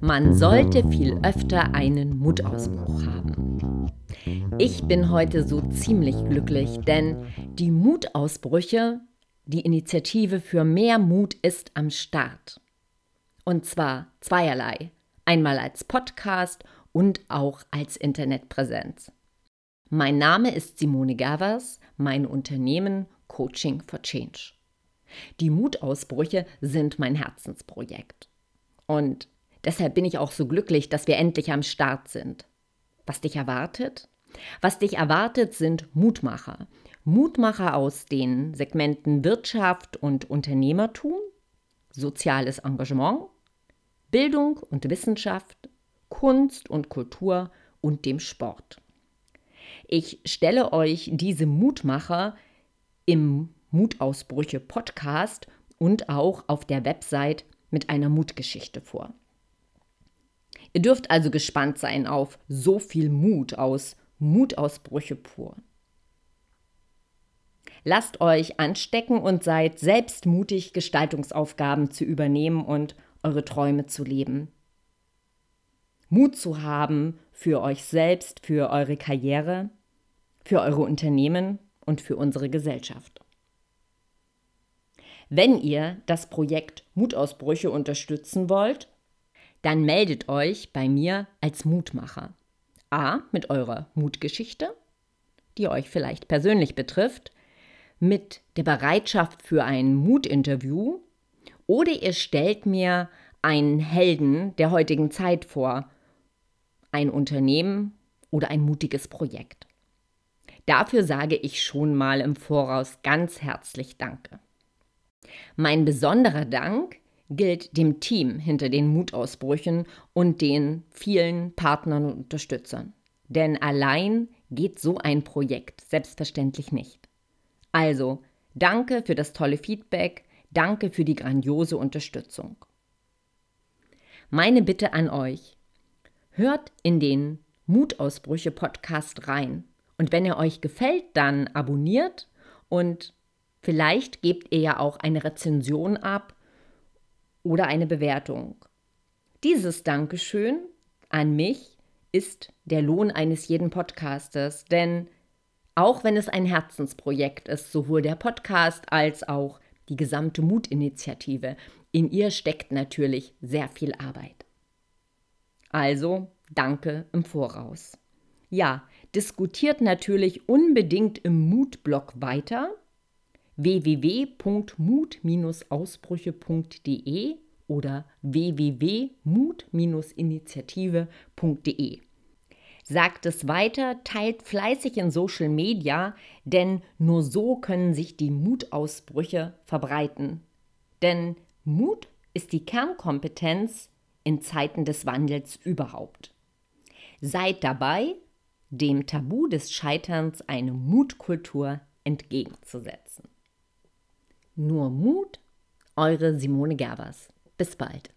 Man sollte viel öfter einen Mutausbruch haben. Ich bin heute so ziemlich glücklich, denn die Mutausbrüche, die Initiative für mehr Mut ist am Start. Und zwar zweierlei. Einmal als Podcast und auch als Internetpräsenz. Mein Name ist Simone Gavers, mein Unternehmen Coaching for Change. Die Mutausbrüche sind mein Herzensprojekt. Und deshalb bin ich auch so glücklich, dass wir endlich am Start sind. Was dich erwartet? Was dich erwartet, sind Mutmacher. Mutmacher aus den Segmenten Wirtschaft und Unternehmertum, soziales Engagement, Bildung und Wissenschaft, Kunst und Kultur und dem Sport. Ich stelle euch diese Mutmacher im Mutausbrüche Podcast und auch auf der Website mit einer Mutgeschichte vor. Ihr dürft also gespannt sein auf so viel Mut aus Mutausbrüche pur. Lasst euch anstecken und seid selbst mutig, Gestaltungsaufgaben zu übernehmen und eure Träume zu leben. Mut zu haben für euch selbst, für eure Karriere, für eure Unternehmen und für unsere Gesellschaft. Wenn ihr das Projekt Mutausbrüche unterstützen wollt, dann meldet euch bei mir als Mutmacher. A. Mit eurer Mutgeschichte, die euch vielleicht persönlich betrifft, mit der Bereitschaft für ein Mutinterview oder ihr stellt mir einen Helden der heutigen Zeit vor, ein Unternehmen oder ein mutiges Projekt. Dafür sage ich schon mal im Voraus ganz herzlich Danke. Mein besonderer Dank gilt dem Team hinter den Mutausbrüchen und den vielen Partnern und Unterstützern. Denn allein geht so ein Projekt selbstverständlich nicht. Also, danke für das tolle Feedback, danke für die grandiose Unterstützung. Meine Bitte an euch, hört in den Mutausbrüche Podcast rein. Und wenn er euch gefällt, dann abonniert und Vielleicht gebt ihr ja auch eine Rezension ab oder eine Bewertung. Dieses Dankeschön an mich ist der Lohn eines jeden Podcasters, denn auch wenn es ein Herzensprojekt ist, sowohl der Podcast als auch die gesamte Mutinitiative, in ihr steckt natürlich sehr viel Arbeit. Also danke im Voraus. Ja, diskutiert natürlich unbedingt im Mutblog weiter www.mut-ausbrüche.de oder www.mut-initiative.de. Sagt es weiter, teilt fleißig in Social Media, denn nur so können sich die Mutausbrüche verbreiten. Denn Mut ist die Kernkompetenz in Zeiten des Wandels überhaupt. Seid dabei, dem Tabu des Scheiterns eine Mutkultur entgegenzusetzen. Nur Mut, eure Simone Gerbers. Bis bald.